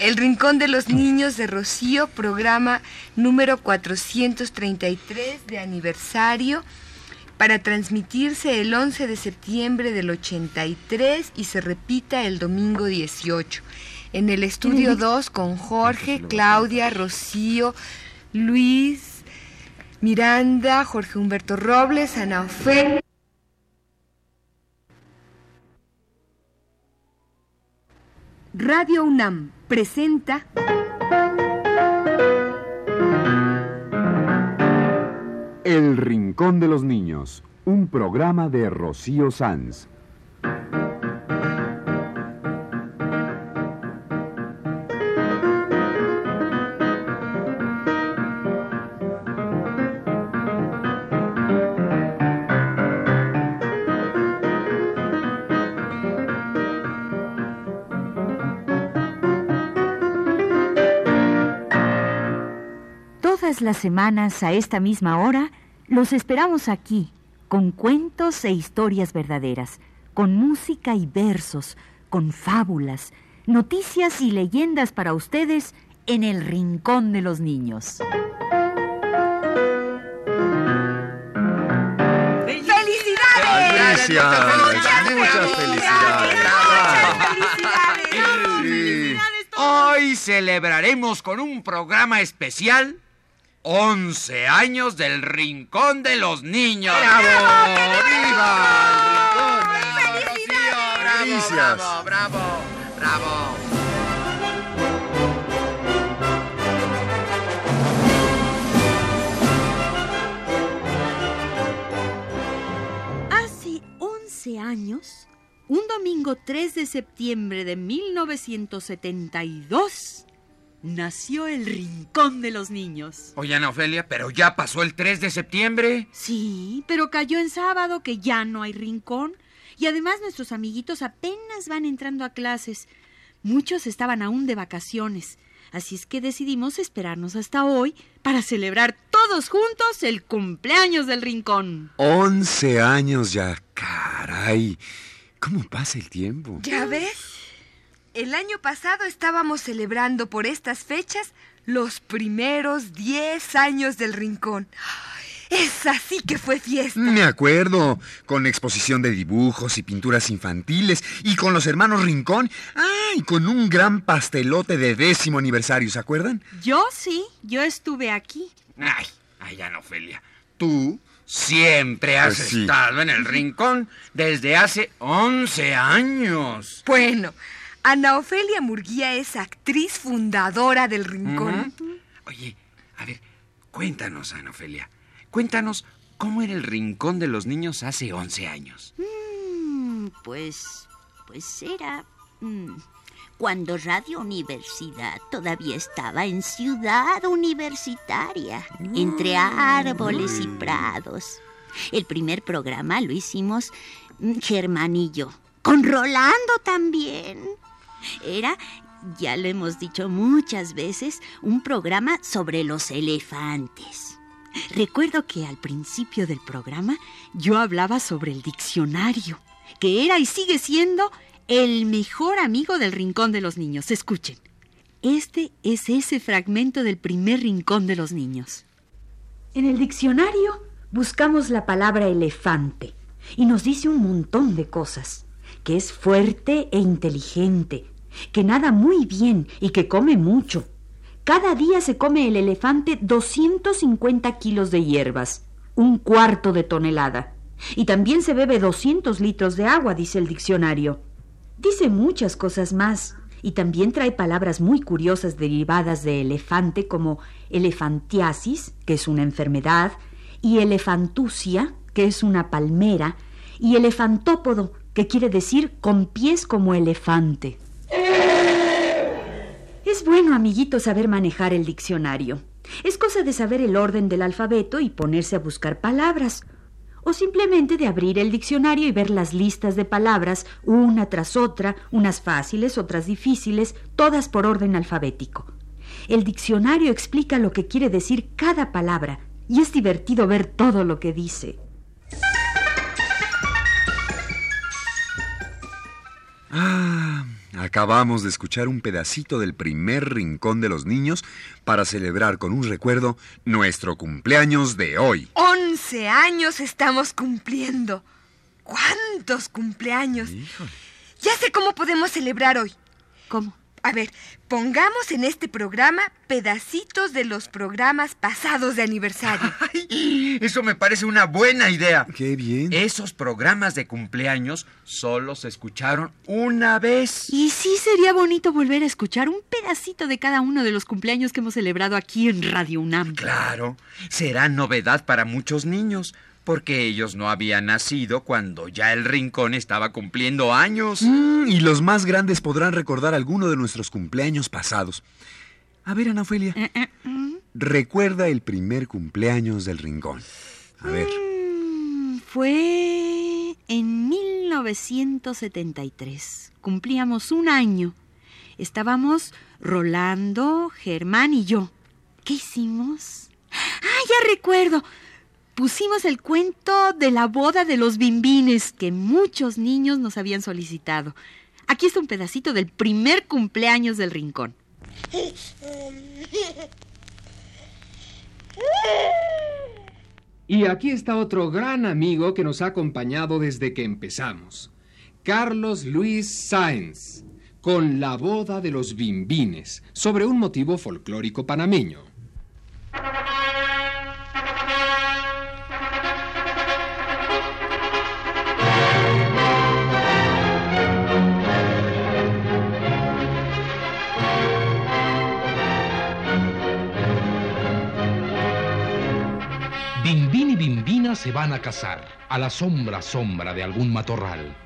El Rincón de los Niños de Rocío, programa número 433 de aniversario, para transmitirse el 11 de septiembre del 83 y se repita el domingo 18. En el estudio 2 con Jorge, Claudia, Rocío, Luis, Miranda, Jorge Humberto Robles, Ana Ofelia. Radio UNAM presenta El Rincón de los Niños, un programa de Rocío Sanz. Todas las semanas a esta misma hora los esperamos aquí, con cuentos e historias verdaderas, con música y versos, con fábulas, noticias y leyendas para ustedes en el Rincón de los Niños. ¡Felicidades! Muchas felicidades. Sí. Hoy celebraremos con un programa especial 11 años del Rincón de los Niños. ¡Bravo! ¡Viva el Rincón! ¡Felicidades! Bravo, bravo, bravo, bravo. Hace 11 años, un domingo 3 de septiembre de 1972, nació el Rincón de los Niños. Oye, Ana Ofelia, pero ya pasó el 3 de septiembre. Sí, pero cayó en sábado que ya no hay rincón. Y además nuestros amiguitos apenas van entrando a clases. Muchos estaban aún de vacaciones. Así es que decidimos esperarnos hasta hoy para celebrar todos juntos el cumpleaños del rincón. 11 años ya, caray. ¿Cómo pasa el tiempo? ¿Ya ves? El año pasado estábamos celebrando por estas fechas los primeros 10 años del Rincón. Es así que fue fiesta. Me acuerdo, con exposición de dibujos y pinturas infantiles, y con los hermanos Rincón, ah, y con un gran pastelote de décimo aniversario, ¿se acuerdan? Yo sí, yo estuve aquí. Ay, ay, Ana Ofelia, tú siempre has Pues sí. estado en el Rincón desde hace 11 años. Bueno, Ana Ofelia Murguía es actriz fundadora del Rincón. Oye, a ver, cuéntanos, Ana Ofelia. Cuéntanos cómo era el rincón de los niños hace 11 años. Mm, Pues, pues era mm, cuando Radio Universidad todavía estaba en ciudad universitaria, entre árboles y prados. El primer programa lo hicimos mm, Germán y yo, con Rolando también. Era, ya lo hemos dicho muchas veces, un programa sobre los elefantes. Recuerdo que al principio del programa yo hablaba sobre el diccionario, que era y sigue siendo el mejor amigo del Rincón de los Niños. Escuchen, este es ese fragmento del primer Rincón de los Niños. En el diccionario buscamos la palabra elefante y nos dice un montón de cosas, que es fuerte e inteligente, que nada muy bien y que come mucho. Cada día se come el elefante 250 kilos de hierbas, un cuarto de tonelada. Y también se bebe 200 litros de agua, dice el diccionario. Dice muchas cosas más, y también trae palabras muy curiosas derivadas de elefante como elefantiasis, que es una enfermedad, y elefantusia, que es una palmera, y elefantópodo, que quiere decir con pies como elefante. Es bueno, amiguito, saber manejar el diccionario. Es cosa de saber el orden del alfabeto y ponerse a buscar palabras. O simplemente de abrir el diccionario y ver las listas de palabras una tras otra, unas fáciles, otras difíciles, todas por orden alfabético. El diccionario explica lo que quiere decir cada palabra y es divertido ver todo lo que dice. Ah, Acabamos de escuchar un pedacito del primer rincón de los niños para celebrar con un recuerdo nuestro cumpleaños de hoy. ¡Once años estamos cumpliendo! ¿Cuántos cumpleaños? Híjole. Ya sé cómo podemos celebrar hoy. ¿Cómo? A ver, pongamos en este programa pedacitos de los programas pasados de aniversario. Ay, eso me parece una buena idea. Qué bien. Esos programas de cumpleaños solo se escucharon una vez. Y sí sería bonito volver a escuchar un pedacito de cada uno de los cumpleaños que hemos celebrado aquí en Radio UNAM. Claro, será novedad para muchos niños, porque ellos no habían nacido cuando ya el rincón estaba cumpliendo años. Mm, y los más grandes podrán recordar alguno de nuestros cumpleaños pasados. A ver, Ana Ofelia, Eh, eh, mm. recuerda el primer cumpleaños del rincón. A ver. Mm, Fue en 1973. Cumplíamos un año. Estábamos Rolando, Germán y yo. ¿Qué hicimos? Ah, ya recuerdo. Pusimos el cuento de la boda de los bimbines que muchos niños nos habían solicitado. Aquí está un pedacito del primer cumpleaños del rincón. Y aquí está otro gran amigo que nos ha acompañado desde que empezamos. Carlos Luis Sáenz, con La boda de los bimbines, sobre un motivo folclórico panameño. Bimbín y Bimbina se van a casar, a la sombra sombra de algún matorral.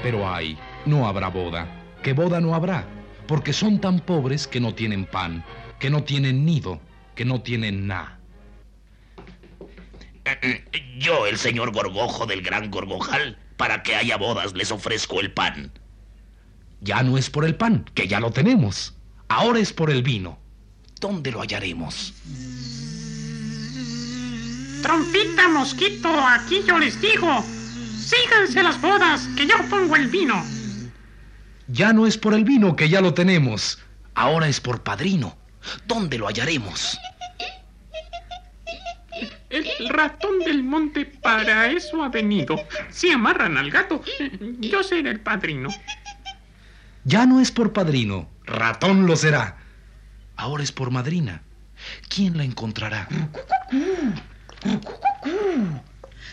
Pero ay, no habrá boda, que boda no habrá, porque son tan pobres que no tienen pan, que no tienen nido, que no tienen nada. Yo, el señor Gorgojo del Gran Gorgojal, para que haya bodas les ofrezco el pan. Ya no es por el pan, que ya lo tenemos. Ahora es por el vino. ¿Dónde lo hallaremos? Trompita, mosquito, aquí yo les digo. Síganse las bodas, que yo pongo el vino. Ya no es por el vino, que ya lo tenemos. Ahora es por padrino. ¿Dónde lo hallaremos? El ratón del monte para eso ha venido. Si amarran al gato, yo seré el padrino. Ya no es por padrino, ratón lo será. Ahora es por madrina. ¿Quién la encontrará?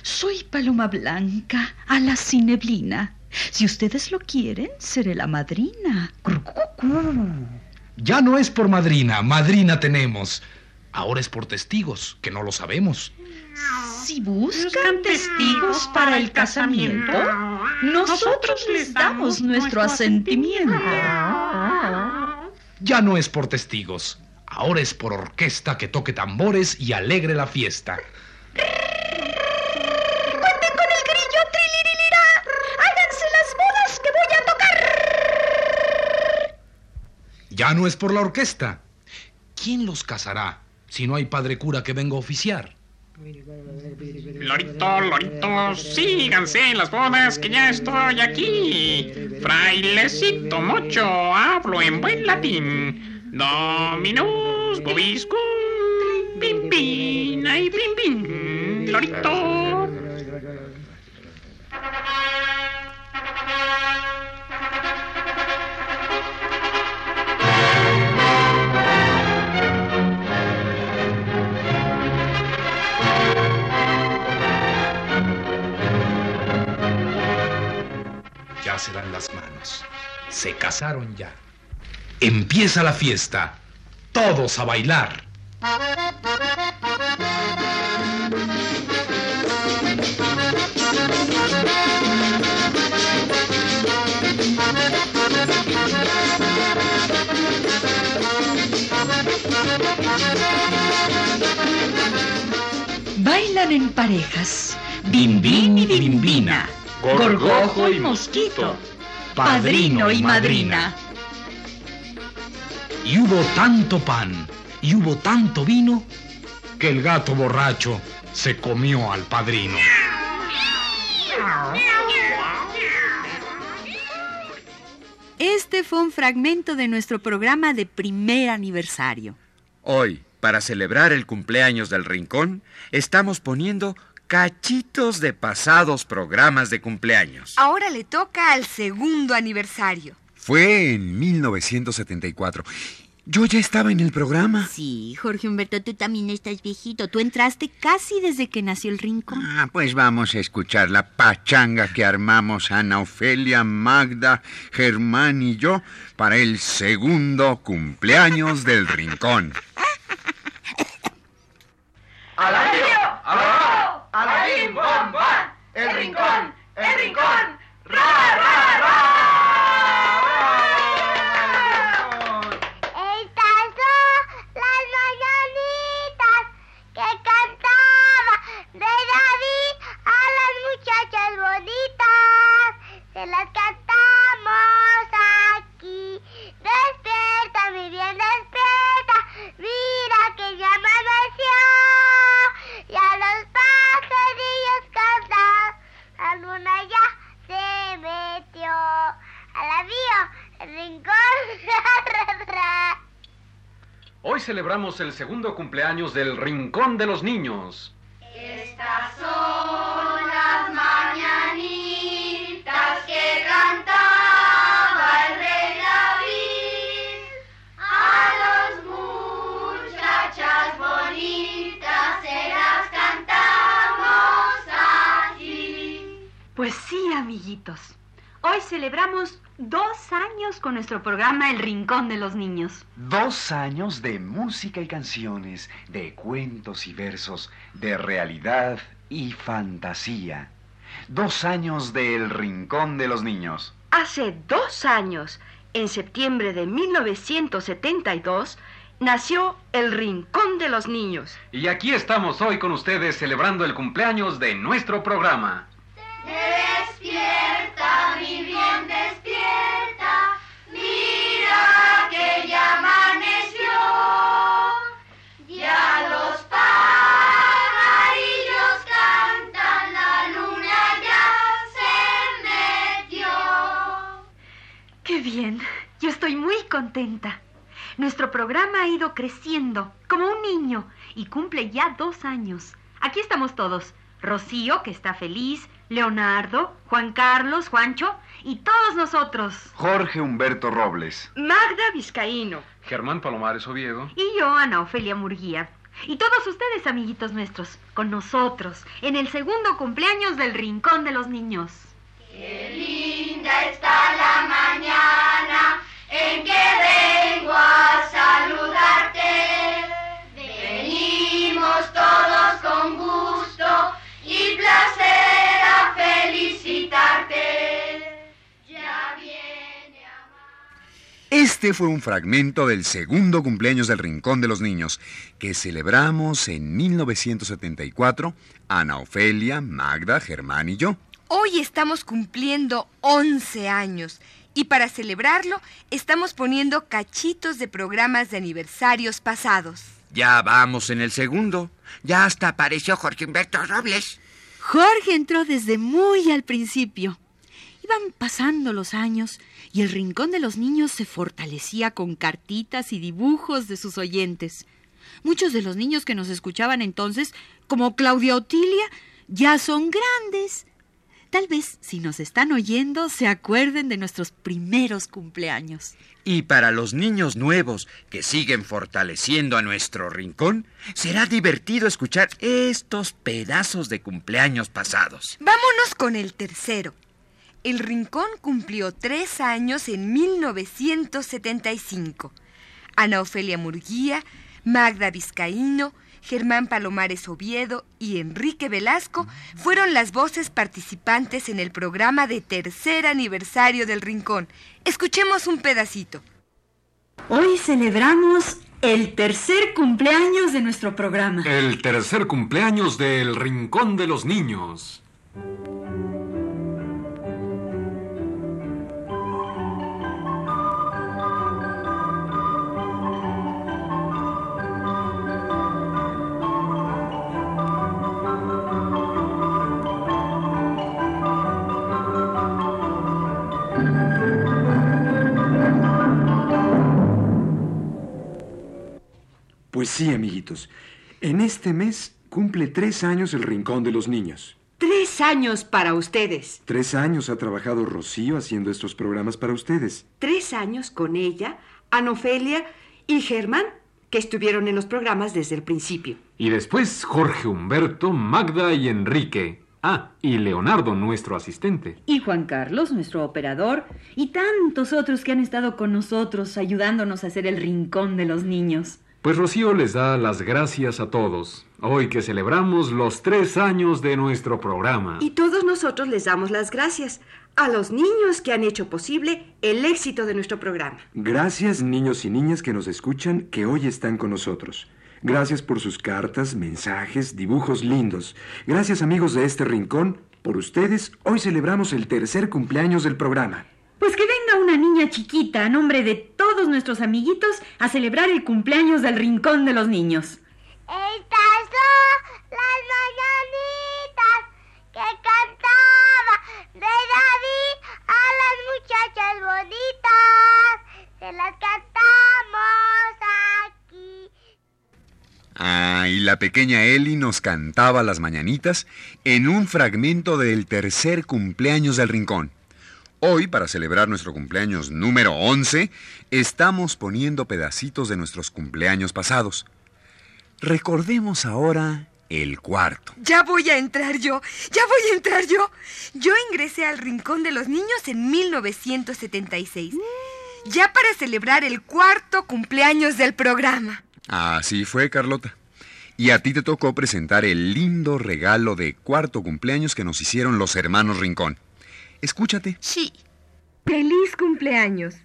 Soy Paloma Blanca, a la cineblina. Si ustedes lo quieren, seré la madrina. Ya no es por madrina, madrina tenemos. Ahora es por testigos, que no lo sabemos. Si buscan testigos para el casamiento, nosotros les damos nuestro asentimiento. Ya no es por testigos. Ahora es por orquesta que toque tambores y alegre la fiesta. ¡Cuenten con el grillo trilirilira! ¡Háganse las bodas que voy a tocar! Ya no es por la orquesta. ¿Quién los casará si no hay padre cura que venga a oficiar? Lorito, lorito, síganse las bodas, que ya estoy aquí. Frailecito mocho, hablo en buen latín. Dominus vobiscum, pimpina y pimpin, lorito. Ya se dan las manos. Se casaron ya. Empieza la fiesta. Todos a bailar. Bailan en parejas. Bimbín y bimbina. Gorgojo y mosquito. Padrino y madrina. Y hubo tanto pan y hubo tanto vino que el gato borracho se comió al padrino. Este fue un fragmento de nuestro programa de primer aniversario. Hoy, para celebrar el cumpleaños del Rincón, estamos poniendo cachitos de pasados programas de cumpleaños. Ahora le toca al segundo aniversario. Fue en 1974. Yo ya estaba en el programa. Sí, Jorge Humberto, tú también estás viejito. Tú entraste casi desde que nació el rincón. Ah, pues vamos a escuchar la pachanga que armamos Ana Ofelia, Magda, Germán y yo para el segundo cumpleaños del rincón. ¡Alabío! ¡Alabío! ¡Alabín, bom, bam! ¡El rincón! ¡El rincón! Celebramos el segundo cumpleaños del Rincón de los Niños. Estas son las mañanitas que cantaba el rey David. A las muchachas bonitas se las cantamos así. Pues sí, amiguitos. Hoy celebramos dos años con nuestro programa El Rincón de los Niños. Dos años de música y canciones, de cuentos y versos, de realidad y fantasía. Dos años de El Rincón de los Niños. Hace dos años, en septiembre de 1972, nació el Rincón de los Niños. Y aquí estamos hoy con ustedes celebrando el cumpleaños de nuestro programa. Despierta, bien, despierta. Mira que ya amaneció. Ya los pajarillos cantan, la luna ya se metió. ¡Qué bien! Yo estoy muy contenta. Nuestro programa ha ido creciendo como un niño y cumple ya dos años. Aquí estamos todos. Rocío, que está feliz, Leonardo, Juan Carlos, Juancho y todos nosotros. Jorge Humberto Robles. Magda Vizcaíno. Germán Palomares Oviedo. Y yo, Ana Ofelia Murguía. Y todos ustedes, amiguitos nuestros, con nosotros, en el segundo cumpleaños del Rincón de los Niños. Qué linda está la mañana en que vengo Este fue un fragmento del segundo cumpleaños del Rincón de los Niños, que celebramos en 1974, Ana Ofelia, Magda, Germán y yo. Hoy estamos cumpliendo 11 años y para celebrarlo estamos poniendo cachitos de programas de aniversarios pasados. Ya vamos en el segundo. Ya hasta apareció Jorge Humberto Robles. Jorge entró desde muy al principio. Iban pasando los años y el rincón de los niños se fortalecía con cartitas y dibujos de sus oyentes. Muchos de los niños que nos escuchaban entonces, como Claudia Otilia, ya son grandes. Tal vez, si nos están oyendo, se acuerden de nuestros primeros cumpleaños. Y para los niños nuevos que siguen fortaleciendo a nuestro rincón, será divertido escuchar estos pedazos de cumpleaños pasados. Vámonos con el tercero. El Rincón cumplió tres años en 1975. Ana Ofelia Murguía, Magda Vizcaíno, Germán Palomares Oviedo y Enrique Velasco fueron las voces participantes en el programa de tercer aniversario del Rincón. Escuchemos un pedacito. Hoy celebramos el tercer cumpleaños de nuestro programa. El tercer cumpleaños del Rincón de los Niños. Pues sí, amiguitos. En este mes cumple tres años el Rincón de los Niños. Tres años para ustedes. Tres años ha trabajado Rocío haciendo estos programas para ustedes. Tres años con ella, Anofelia y Germán, que estuvieron en los programas desde el principio. Y después Jorge Humberto, Magda y Enrique. Ah, y Leonardo, nuestro asistente. Y Juan Carlos, nuestro operador, y tantos otros que han estado con nosotros ayudándonos a hacer el rincón de los niños. Pues Rocío les da las gracias a todos, hoy que celebramos los tres años de nuestro programa. Y todos nosotros les damos las gracias a los niños que han hecho posible el éxito de nuestro programa. Gracias, niños y niñas que nos escuchan, que hoy están con nosotros. Gracias por sus cartas, mensajes, dibujos lindos. Gracias, amigos de este rincón. Por ustedes, hoy celebramos el tercer cumpleaños del programa. Pues que una niña chiquita a nombre de todos nuestros amiguitos a celebrar el cumpleaños del Rincón de los Niños. Estas son las mañanitas que cantaba de David a las muchachas bonitas. Se las cantamos aquí. Ah, y la pequeña Eli nos cantaba las mañanitas en un fragmento del tercer cumpleaños del Rincón. Hoy, para celebrar nuestro cumpleaños número 11, estamos poniendo pedacitos de nuestros cumpleaños pasados. Recordemos ahora el cuarto. Ya voy a entrar yo, ya voy a entrar yo. Yo ingresé al Rincón de los Niños en 1976, ya para celebrar el cuarto cumpleaños del programa. Así fue, Carlota. Y a ti te tocó presentar el lindo regalo de cuarto cumpleaños que nos hicieron los hermanos Rincón. Escúchate. Sí. Feliz cumpleaños.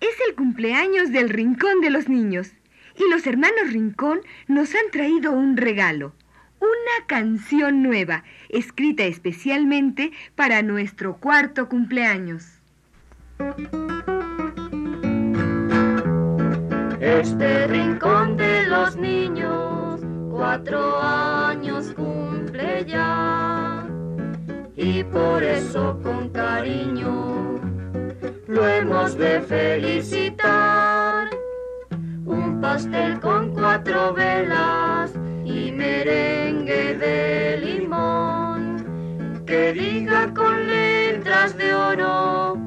Es el cumpleaños del Rincón de los Niños. Y los hermanos Rincón nos han traído un regalo. Una canción nueva, escrita especialmente para nuestro cuarto cumpleaños. Este rincón de los niños, cuatro años cumple ya. Y por eso con cariño lo hemos de felicitar. Un pastel con cuatro velas y merengue de limón. Que diga con letras de oro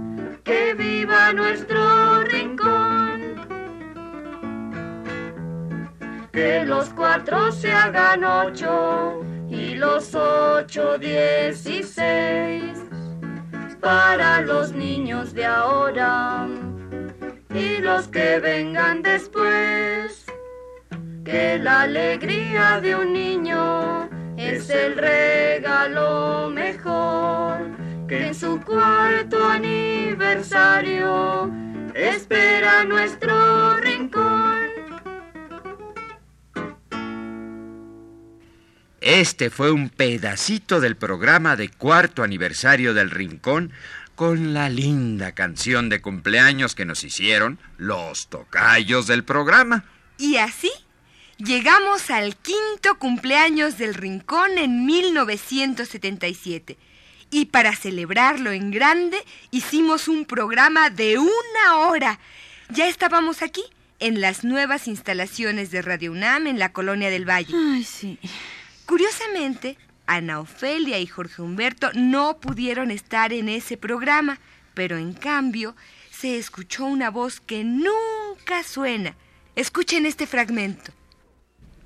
que viva nuestro rincón. Que los cuatro se hagan ocho los ocho dieciséis para los niños de ahora y los que vengan después. Que la alegría de un niño es el regalo mejor que en su cuarto aniversario espera nuestro rincón. Este fue un pedacito del programa de cuarto aniversario del Rincón con la linda canción de cumpleaños que nos hicieron los tocayos del programa. Y así llegamos al quinto cumpleaños del Rincón en 1977. Y para celebrarlo en grande hicimos un programa de una hora. Ya estábamos aquí, en las nuevas instalaciones de Radio UNAM en la Colonia del Valle. Ay, sí. Curiosamente, Ana Ofelia y Jorge Humberto no pudieron estar en ese programa, pero en cambio se escuchó una voz que nunca suena. Escuchen este fragmento.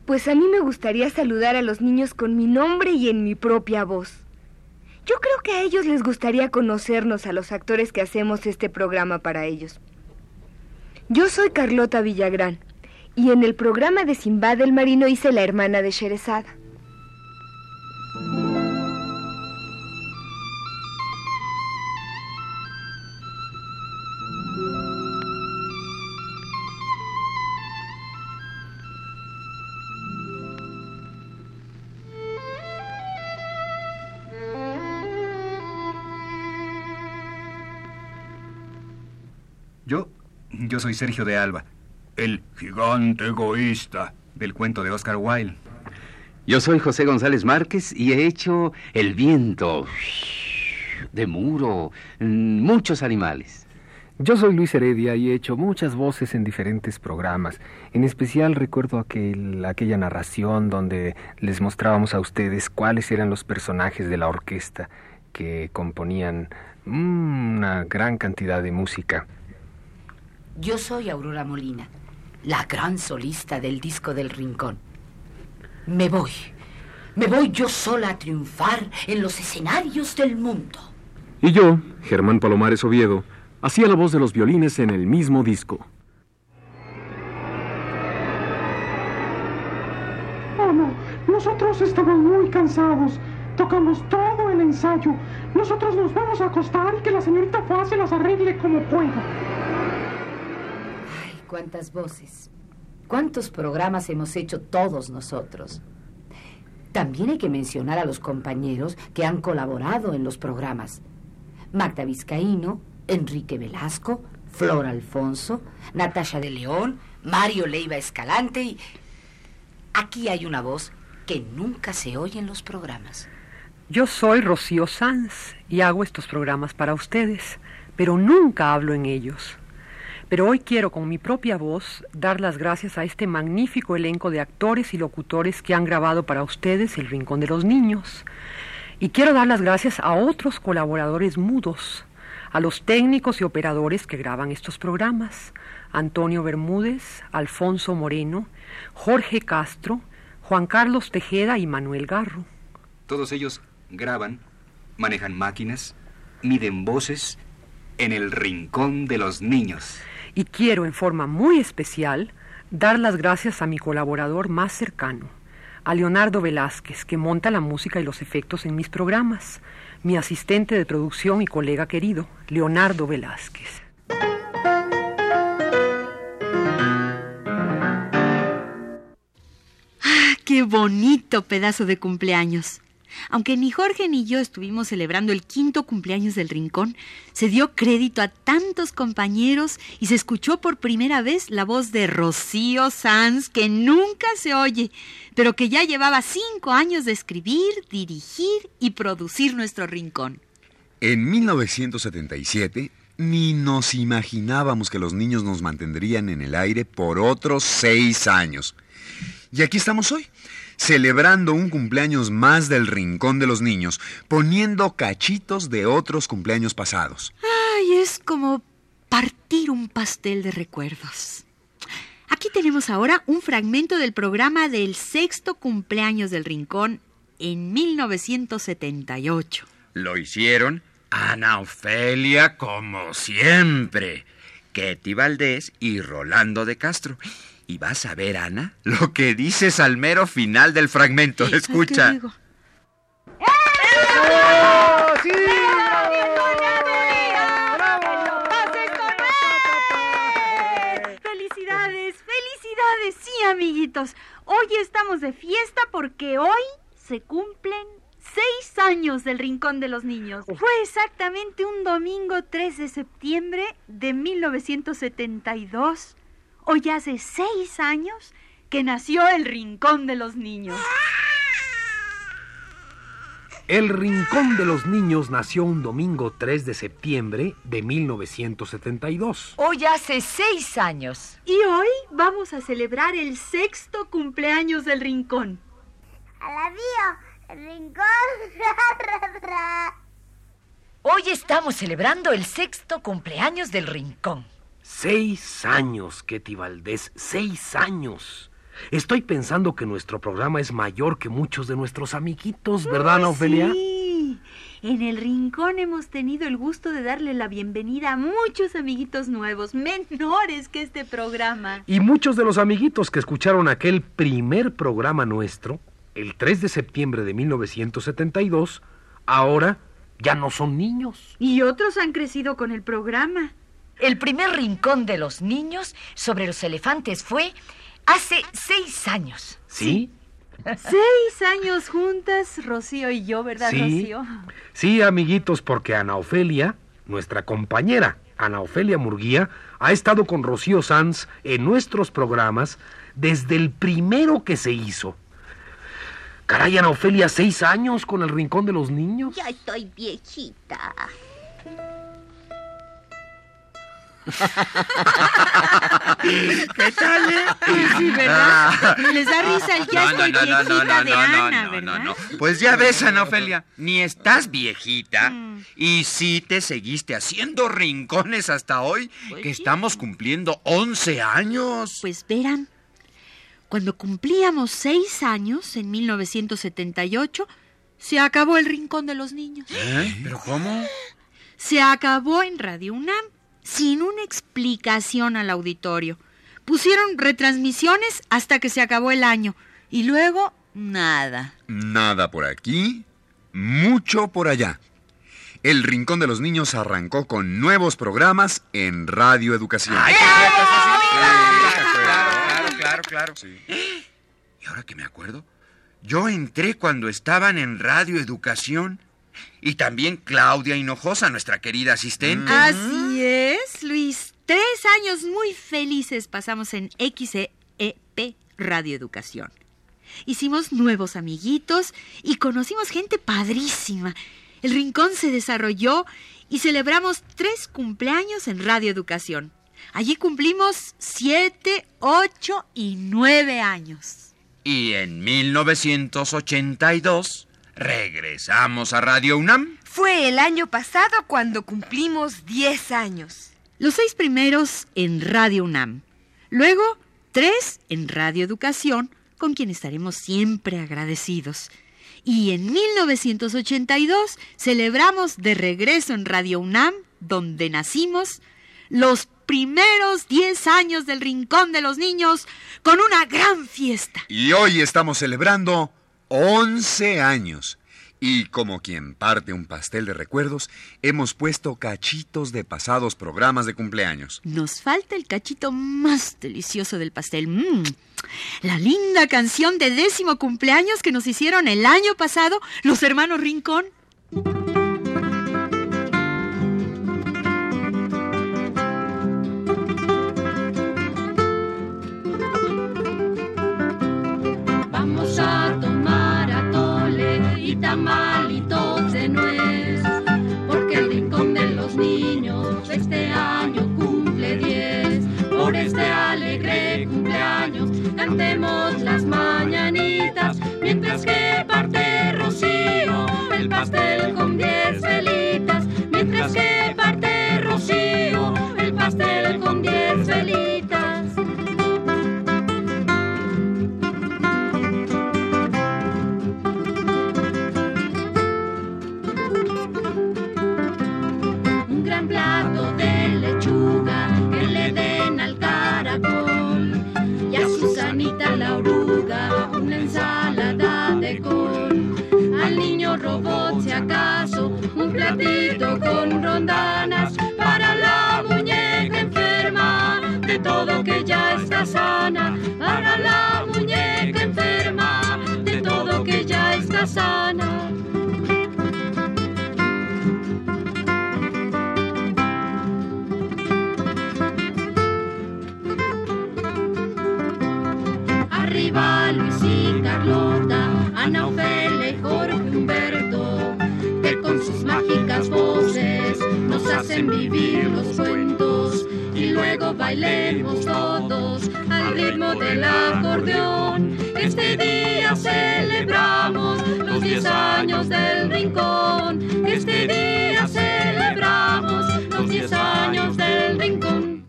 Pues a mí me gustaría saludar a los niños con mi nombre y en mi propia voz. Yo creo que a ellos les gustaría conocernos a los actores que hacemos este programa para ellos. Yo soy Carlota Villagrán y en el programa de Simbad el Marino hice la hermana de Sherezada. Yo, yo soy Sergio de Alba, el gigante egoísta del cuento de Oscar Wilde. Yo soy José González Márquez y he hecho El viento de muro, mm, muchos animales. Yo soy Luis Heredia y he hecho muchas voces en diferentes programas. En especial recuerdo aquel, aquella narración donde les mostrábamos a ustedes cuáles eran los personajes de la orquesta que componían mm, una gran cantidad de música. Yo soy Aurora Molina, la gran solista del disco del Rincón. Me voy. Me voy yo sola a triunfar en los escenarios del mundo. Y yo, Germán Palomares Oviedo, hacía la voz de los violines en el mismo disco. Oh, no. Nosotros estamos muy cansados. Tocamos todo el ensayo. Nosotros nos vamos a acostar y que la señorita Foa se las arregle como pueda. Ay, cuántas voces. Cuántos programas hemos hecho todos nosotros. También hay que mencionar a los compañeros que han colaborado en los programas. Magda Vizcaíno, Enrique Velasco, Flor Alfonso, Natasha de León, Mario Leiva Escalante y... Aquí hay una voz que nunca se oye en los programas. Yo soy Rocío Sanz y hago estos programas para ustedes, pero nunca hablo en ellos. Pero hoy quiero con mi propia voz dar las gracias a este magnífico elenco de actores y locutores que han grabado para ustedes El Rincón de los Niños. Y quiero dar las gracias a otros colaboradores mudos, a los técnicos y operadores que graban estos programas, Antonio Bermúdez, Alfonso Moreno, Jorge Castro, Juan Carlos Tejeda y Manuel Garro. Todos ellos graban, manejan máquinas, miden voces en el rincón de los niños. Y quiero en forma muy especial dar las gracias a mi colaborador más cercano, a Leonardo Velázquez, que monta la música y los efectos en mis programas, mi asistente de producción y colega querido, Leonardo Velázquez. ¡Ah, qué bonito pedazo de cumpleaños! Aunque ni Jorge ni yo estuvimos celebrando el quinto cumpleaños del Rincón, se dio crédito a tantos compañeros y se escuchó por primera vez la voz de Rocío Sanz, que nunca se oye, pero que ya llevaba cinco años de escribir, dirigir y producir nuestro Rincón. En 1977, ni nos imaginábamos que los niños nos mantendrían en el aire por otros seis años. Y aquí estamos hoy, celebrando un cumpleaños más del Rincón de los Niños, poniendo cachitos de otros cumpleaños pasados. Ay, es como partir un pastel de recuerdos. Aquí tenemos ahora un fragmento del programa del sexto cumpleaños del Rincón en 1978. Lo hicieron Ana Ofelia como siempre, Ketty Valdés y Rolando de Castro. Y vas a ver, Ana, lo que dices al mero final del fragmento. Escucha. ¡Felicidades! ¡Felicidades! Sí, amiguitos. Hoy estamos de fiesta porque hoy se cumplen seis años del Rincón de los Niños. Fue exactamente un domingo 3 de septiembre de 1972. Hoy hace seis años que nació el Rincón de los Niños. El Rincón de los Niños nació un domingo 3 de septiembre de 1972. Hoy hace seis años. Y hoy vamos a celebrar el sexto cumpleaños del Rincón. Alabío, el rincón. Hoy estamos celebrando el sexto cumpleaños del Rincón. Seis años, Ketty Valdés, seis años. Estoy pensando que nuestro programa es mayor que muchos de nuestros amiguitos, ¿verdad, Ana Ofelia? Sí. En el rincón hemos tenido el gusto de darle la bienvenida a muchos amiguitos nuevos, menores que este programa. Y muchos de los amiguitos que escucharon aquel primer programa nuestro, el 3 de septiembre de 1972, ahora ya no son niños. Y otros han crecido con el programa. El primer rincón de los niños sobre los elefantes fue hace seis años. ¿Sí? Seis años juntas, Rocío y yo, ¿verdad, Sí. Rocío? Sí, amiguitos, porque Ana Ofelia, nuestra compañera Ana Ofelia Murguía, ha estado con Rocío Sanz en nuestros programas desde el primero que se hizo. Caray, Ana Ofelia, seis años con el Rincón de los Niños. Ya estoy viejita. ¿Qué tal, eh? Sí, ¿verdad? Les da risa el ya estoy viejita de Ana, no, ¿verdad? no, no. Pues ya ves, Ana Ofelia, ni estás viejita y sí te seguiste haciendo rincones hasta hoy, que estamos cumpliendo 11 años. Pues verán, cuando cumplíamos seis años, en 1978, se acabó el Rincón de los Niños. ¿Eh? ¿Pero cómo? Se acabó en Radio UNAM sin una explicación al auditorio. Pusieron retransmisiones hasta que se acabó el año y luego nada. Nada por aquí, mucho por allá. El Rincón de los Niños arrancó con nuevos programas en Radio Educación. Claro, claro, claro. Y ahora que me acuerdo, yo entré cuando estaban en Radio Educación y también Claudia Hinojosa, nuestra querida asistente. Así es, Luis. Tres años muy felices pasamos en XEP Radio Educación. Hicimos nuevos amiguitos y conocimos gente padrísima. El rincón se desarrolló y celebramos tres cumpleaños en Radio Educación. Allí cumplimos siete, ocho y nueve años. Y en 1982 regresamos a Radio UNAM. Fue el año pasado cuando cumplimos 10 años. Los seis primeros en Radio UNAM. Luego, tres en Radio Educación, con quien estaremos siempre agradecidos. Y en 1982 celebramos de regreso en Radio UNAM, donde nacimos, los primeros 10 años del Rincón de los Niños con una gran fiesta. Y hoy estamos celebrando 11 años. Y como quien parte un pastel de recuerdos, hemos puesto cachitos de pasados programas de cumpleaños. Nos falta el cachito más delicioso del pastel. Mm, la linda canción de décimo cumpleaños que nos hicieron el año pasado los hermanos Rincón. Atole y vivir los cuentos y luego bailemos todos al ritmo del acordeón. Este día celebramos los 10 años del rincón. Este día celebramos los 10 años del rincón.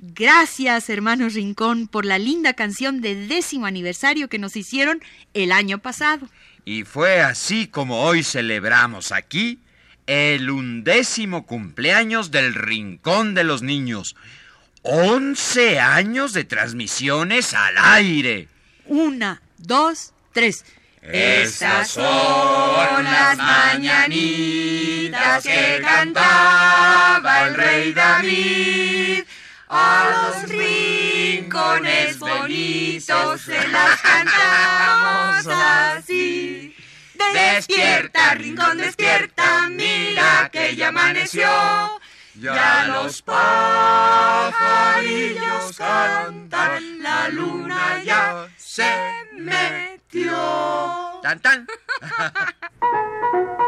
Gracias, hermanos Rincón, por la linda canción de décimo aniversario que nos hicieron el año pasado. Y fue así como hoy celebramos aquí el undécimo cumpleaños del Rincón de los Niños. 11 años de transmisiones al aire. Una, dos, tres. Estas son las mañanitas que cantaba el rey David. A los rincones bonitos se las cantamos así. Despierta, rincón, despierta, mira que ya amaneció. Ya los pajarillos cantan, la luna ya se metió. Tan tan.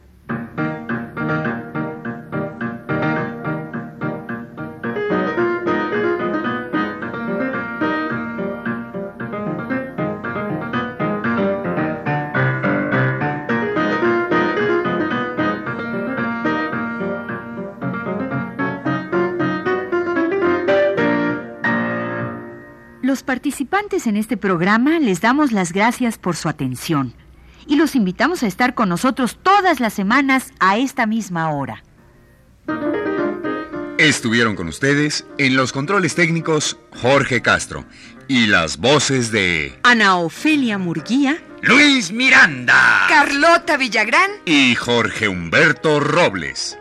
Participantes en este programa les damos las gracias por su atención y los invitamos a estar con nosotros todas las semanas a esta misma hora. Estuvieron con ustedes en los controles técnicos Jorge Castro y las voces de Ana Ofelia Murguía, Luis Miranda, Carlota Villagrán y Jorge Humberto Robles.